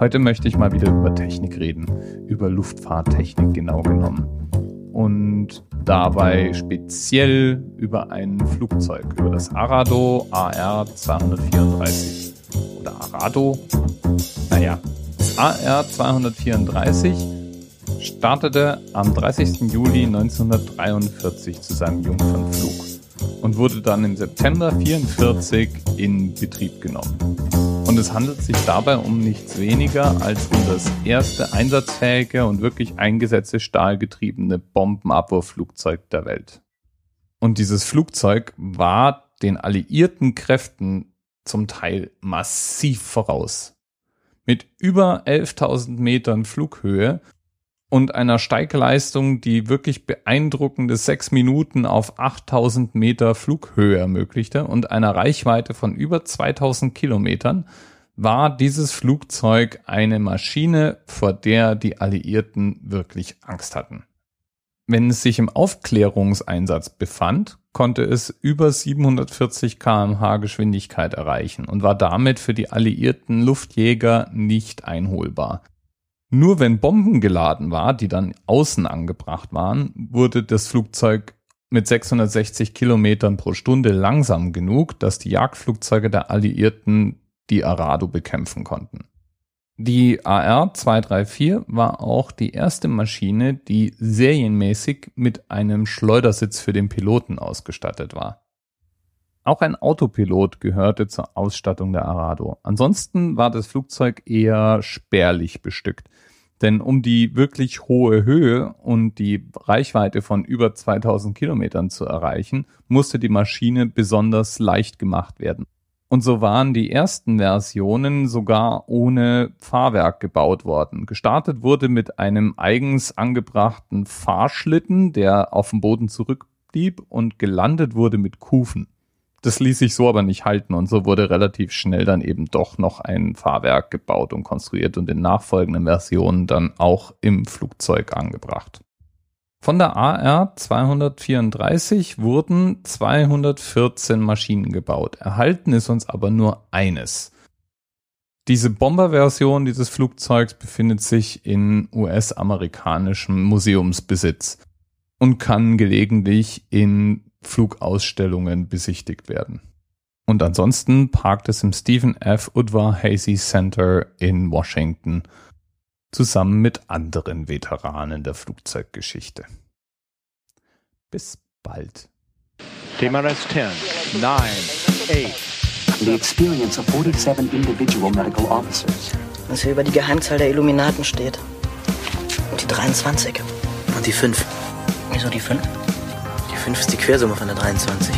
Heute möchte ich mal wieder über Technik reden, über Luftfahrttechnik genau genommen. Und dabei speziell über ein Flugzeug, über das Arado AR 234. Oder Arado? Naja, das AR 234 startete am 30. Juli 1943 zu seinem Jungfernflug und wurde dann im September 1944 in Betrieb genommen. Und es handelt sich dabei um nichts weniger als um das erste einsatzfähige und wirklich eingesetzte stahlgetriebene Bombenabwurfflugzeug der Welt. Und dieses Flugzeug war den alliierten Kräften zum Teil massiv voraus. Mit über 11.000 Metern Flughöhe und einer Steigleistung, die wirklich beeindruckende sechs Minuten auf 8000 Meter Flughöhe ermöglichte und einer Reichweite von über 2000 Kilometern, war dieses Flugzeug eine Maschine, vor der die Alliierten wirklich Angst hatten. Wenn es sich im Aufklärungseinsatz befand, konnte es über 740 kmh Geschwindigkeit erreichen und war damit für die alliierten Luftjäger nicht einholbar. Nur wenn Bomben geladen war, die dann außen angebracht waren, wurde das Flugzeug mit 660 Kilometern pro Stunde langsam genug, dass die Jagdflugzeuge der Alliierten die Arado bekämpfen konnten. Die AR-234 war auch die erste Maschine, die serienmäßig mit einem Schleudersitz für den Piloten ausgestattet war. Auch ein Autopilot gehörte zur Ausstattung der Arado. Ansonsten war das Flugzeug eher spärlich bestückt. Denn um die wirklich hohe Höhe und die Reichweite von über 2000 Kilometern zu erreichen, musste die Maschine besonders leicht gemacht werden. Und so waren die ersten Versionen sogar ohne Fahrwerk gebaut worden. Gestartet wurde mit einem eigens angebrachten Fahrschlitten, der auf dem Boden zurückblieb und gelandet wurde mit Kufen das ließ sich so aber nicht halten und so wurde relativ schnell dann eben doch noch ein Fahrwerk gebaut und konstruiert und in nachfolgenden Versionen dann auch im Flugzeug angebracht. Von der AR 234 wurden 214 Maschinen gebaut. Erhalten ist uns aber nur eines. Diese Bomberversion dieses Flugzeugs befindet sich in US-amerikanischem Museumsbesitz und kann gelegentlich in Flugausstellungen besichtigt werden. Und ansonsten parkt es im Stephen F. Udvar Hazy Center in Washington zusammen mit anderen Veteranen der Flugzeuggeschichte. Bis bald. TMRS 10, 9, 8. The experience of 47 individual medical officers. Was hier über die Geheimzahl der Illuminaten steht. Und die 23. Und die 5. Wieso die 5? 5 ist die Quersumme von der 23.